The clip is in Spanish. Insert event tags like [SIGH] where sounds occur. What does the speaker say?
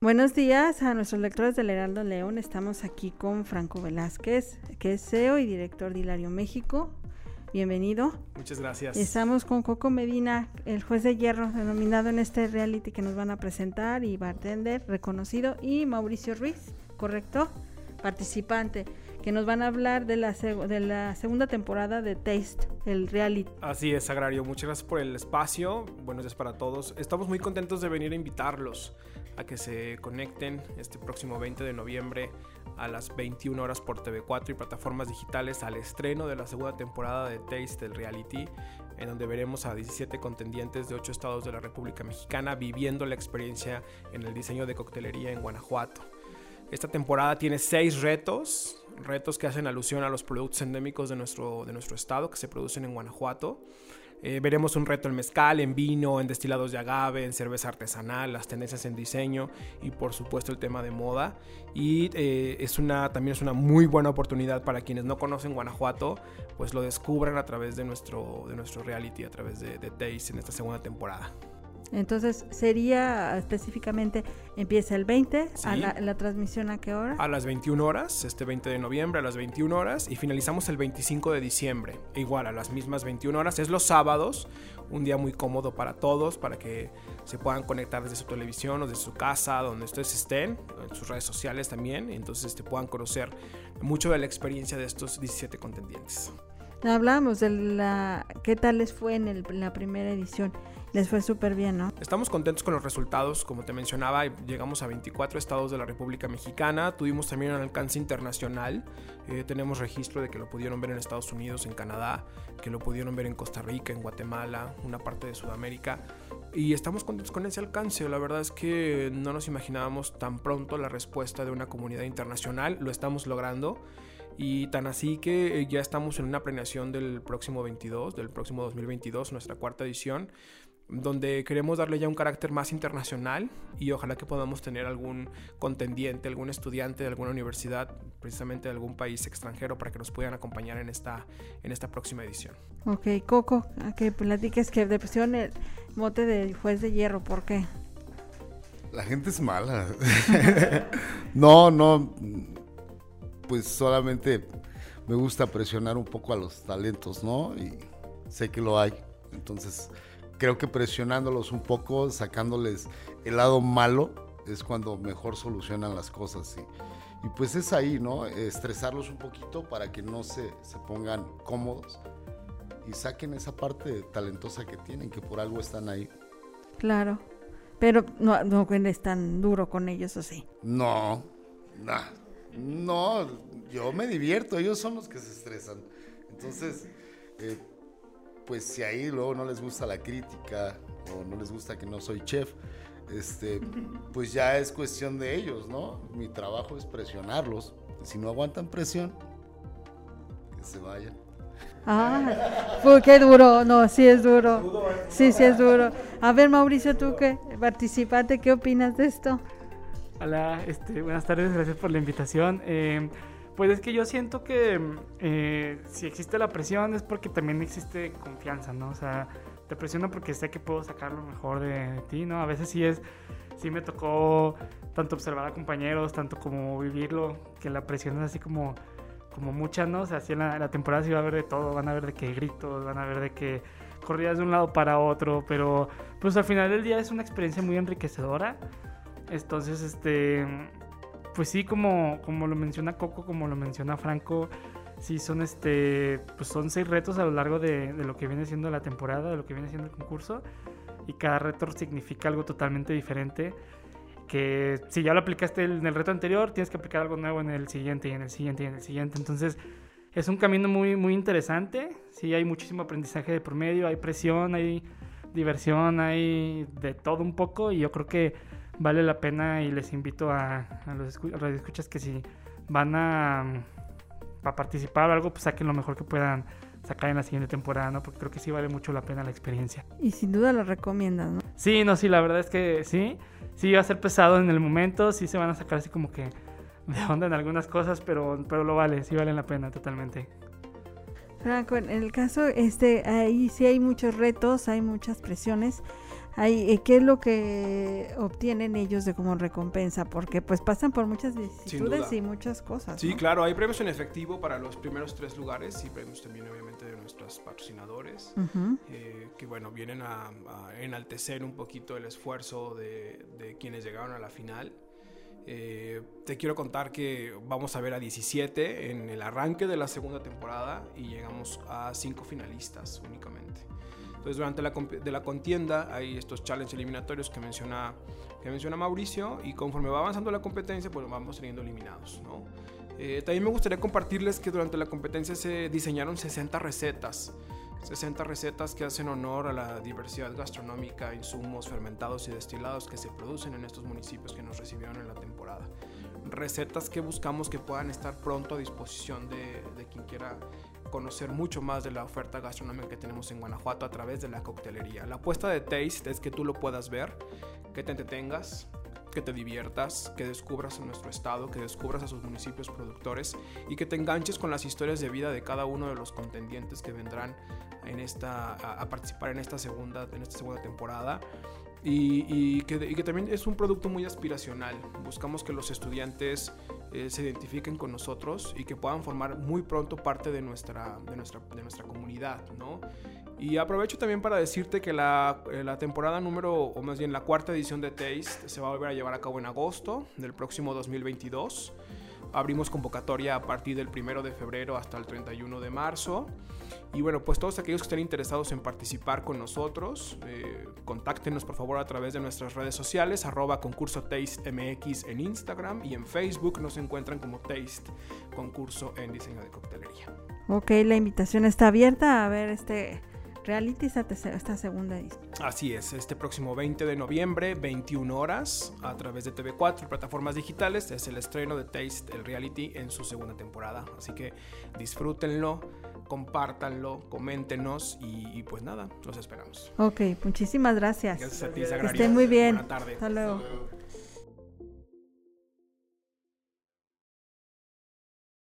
Buenos días a nuestros lectores del Heraldo León. Estamos aquí con Franco Velázquez, que es CEO y director de Hilario México. Bienvenido. Muchas gracias. Estamos con Coco Medina, el juez de hierro denominado en este reality que nos van a presentar y bartender reconocido y Mauricio Ruiz, ¿correcto? Participante que nos van a hablar de la, de la segunda temporada de Taste, el reality. Así es, Agrario. Muchas gracias por el espacio. Buenos días para todos. Estamos muy contentos de venir a invitarlos a que se conecten este próximo 20 de noviembre a las 21 horas por TV4 y plataformas digitales al estreno de la segunda temporada de Taste el Reality, en donde veremos a 17 contendientes de 8 estados de la República Mexicana viviendo la experiencia en el diseño de coctelería en Guanajuato. Esta temporada tiene 6 retos, retos que hacen alusión a los productos endémicos de nuestro, de nuestro estado que se producen en Guanajuato. Eh, veremos un reto en mezcal, en vino, en destilados de agave, en cerveza artesanal, las tendencias en diseño y por supuesto el tema de moda. Y eh, es una, también es una muy buena oportunidad para quienes no conocen Guanajuato, pues lo descubran a través de nuestro, de nuestro reality, a través de, de Days en esta segunda temporada. Entonces, sería específicamente, empieza el 20, a la, transmisión a qué hora? A las 21 horas, este 20 de noviembre a las 21 horas y finalizamos el 25 de diciembre, igual a las mismas 21 horas, es los sábados, un día muy cómodo para todos, para que se puedan conectar desde su televisión o desde su casa, donde ustedes estén, en sus redes sociales también, y entonces este, puedan conocer mucho de la experiencia de estos 17 contendientes. Hablamos de la, qué tal les fue en la primera edición les fue súper bien, ¿no? Estamos contentos con los resultados, como te mencionaba, llegamos a 24 estados de la República Mexicana, tuvimos también un alcance internacional, eh, tenemos registro de que lo pudieron ver en Estados Unidos, en Canadá, que lo pudieron ver en Costa Rica, en Guatemala, una parte de Sudamérica, y estamos contentos con ese alcance, la verdad es que no nos imaginábamos tan pronto la respuesta de una comunidad internacional, lo estamos logrando. Y tan así que ya estamos en una planeación del próximo 22, del próximo 2022, nuestra cuarta edición donde queremos darle ya un carácter más internacional y ojalá que podamos tener algún contendiente, algún estudiante de alguna universidad, precisamente de algún país extranjero, para que nos puedan acompañar en esta, en esta próxima edición. Ok, Coco, a que platiques que de presión el mote de juez de hierro, ¿por qué? La gente es mala. [LAUGHS] no, no, pues solamente me gusta presionar un poco a los talentos, ¿no? Y sé que lo hay. Entonces, creo que presionándolos un poco, sacándoles el lado malo, es cuando mejor solucionan las cosas. Y, y pues es ahí, ¿no? Estresarlos un poquito para que no se, se pongan cómodos y saquen esa parte talentosa que tienen, que por algo están ahí. Claro. Pero no, no es tan duro con ellos, ¿o sí? No, no, no, yo me divierto, ellos son los que se estresan. Entonces, eh, pues si ahí luego no les gusta la crítica o no les gusta que no soy chef, este, [LAUGHS] pues ya es cuestión de ellos, ¿no? Mi trabajo es presionarlos. Si no aguantan presión, que se vayan. Ah, fue qué duro, no, sí es duro. Sí, sí es duro. A ver, Mauricio, tú que participante, ¿qué opinas de esto? Hola, este, buenas tardes, gracias por la invitación. Eh, pues es que yo siento que eh, si existe la presión es porque también existe confianza, ¿no? O sea, te presiono porque sé que puedo sacar lo mejor de, ti, ¿no? A veces sí es, sí me tocó tanto observar a compañeros, tanto como vivirlo, que la presión es así como, como mucha, ¿no? O sea, así en la, temporada sí va a haber de todo, van a ver de qué gritos, van a ver de qué corridas de un lado para otro, pero pues al final del día es una experiencia muy enriquecedora. Entonces, este, pues sí, como, como lo menciona Coco, como lo menciona Franco, sí son este, pues son seis retos a lo largo de, lo que viene siendo la temporada, de lo que viene siendo el concurso, y cada reto significa algo totalmente diferente. Que si ya lo aplicaste en el reto anterior, tienes que aplicar algo nuevo en el siguiente, y en el siguiente, y en el siguiente. Entonces, es un camino muy, muy interesante. Sí, hay muchísimo aprendizaje de promedio, hay presión, hay diversión, hay de todo un poco, y yo creo que vale la pena y les invito a, a los escuchas que si van a, a participar o algo, pues saquen lo mejor que puedan sacar en la siguiente temporada, ¿no? Porque creo que sí vale mucho la pena la experiencia. Y sin duda lo recomiendas, ¿no? Sí, no, sí, la verdad es que sí. Sí va a ser pesado en el momento, sí se van a sacar así como que de onda en algunas cosas, pero, pero lo vale, sí vale la pena totalmente. Franco, en el caso, este, ahí sí hay muchos retos, hay muchas presiones Ahí, eh, ¿Qué es lo que obtienen ellos de como recompensa? Porque pues pasan por muchas vicisitudes y muchas cosas. Sí, claro, hay premios en efectivo para los primeros tres lugares y premios también obviamente de nuestros patrocinadores, eh, que bueno, vienen a, enaltecer un poquito el esfuerzo de, de quienes llegaron a la final. Eh, te quiero contar que vamos a ver a 17 en el arranque de la segunda temporada y llegamos a 5 finalistas únicamente. Entonces, durante la, de la contienda hay estos challenges eliminatorios que menciona, que menciona Mauricio y conforme va avanzando la competencia, pues vamos teniendo eliminados. ¿no? Eh, también me gustaría compartirles que durante la competencia se diseñaron 60 recetas 60 recetas que hacen honor a la diversidad gastronómica, insumos fermentados y destilados que se producen en estos municipios que nos recibieron en la temporada. Recetas que buscamos que puedan estar pronto a disposición de, quien quiera conocer mucho más de la oferta gastronómica que tenemos en Guanajuato a través de la coctelería. La apuesta de Taste es que tú lo puedas ver, que te entretengas, que te diviertas, que descubras nuestro estado, que descubras a sus municipios productores y que te enganches con las historias de vida de cada uno de los contendientes que vendrán en esta, a, participar en esta segunda, en esta segunda temporada. Y, que, también es un producto muy aspiracional. Buscamos que los estudiantes eh, se identifiquen con nosotros y que puedan formar muy pronto parte de nuestra, de nuestra, de nuestra comunidad, ¿no? Y aprovecho también para decirte que la, eh, la, temporada número, o más bien la cuarta edición de Taste, se va a volver a llevar a cabo en agosto del próximo 2022. Abrimos convocatoria a partir del 1 de febrero hasta el 31 de marzo. Y bueno, pues todos aquellos que estén interesados en participar con nosotros, eh, contáctenos por favor a través de nuestras redes sociales, arroba concurso Taste MX en Instagram y en Facebook nos encuentran como Taste, concurso en diseño de coctelería. Ok, la invitación está abierta a ver este reality esta, segunda edición. Así es, este próximo 20 de noviembre, 21 horas, a través de TV4 y plataformas digitales, es el estreno de Taste, el reality, en su segunda temporada. Así que disfrútenlo, compártanlo, coméntenos y, pues nada, los esperamos. Ok, muchísimas gracias. Gracias a ti, Estén muy bien. Buenas tardes. Hasta luego.